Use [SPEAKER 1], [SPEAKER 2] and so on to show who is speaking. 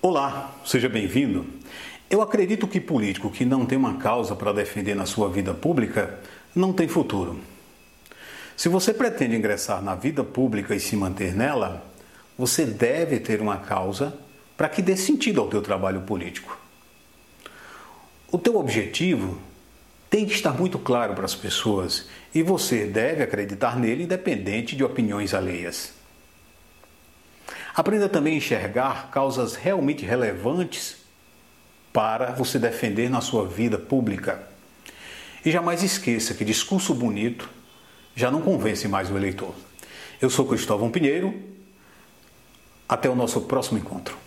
[SPEAKER 1] Olá, seja bem-vindo. Eu acredito que político que não tem uma causa para defender na sua vida pública não tem futuro. Se você pretende ingressar na vida pública e se manter nela, você deve ter uma causa para que dê sentido ao teu trabalho político. O teu objetivo tem que estar muito claro para as pessoas e você deve acreditar nele independente de opiniões alheias. Aprenda também a enxergar causas realmente relevantes para você defender na sua vida pública. E jamais esqueça que discurso bonito já não convence mais o eleitor. Eu sou Cristóvão Pinheiro. Até o nosso próximo encontro.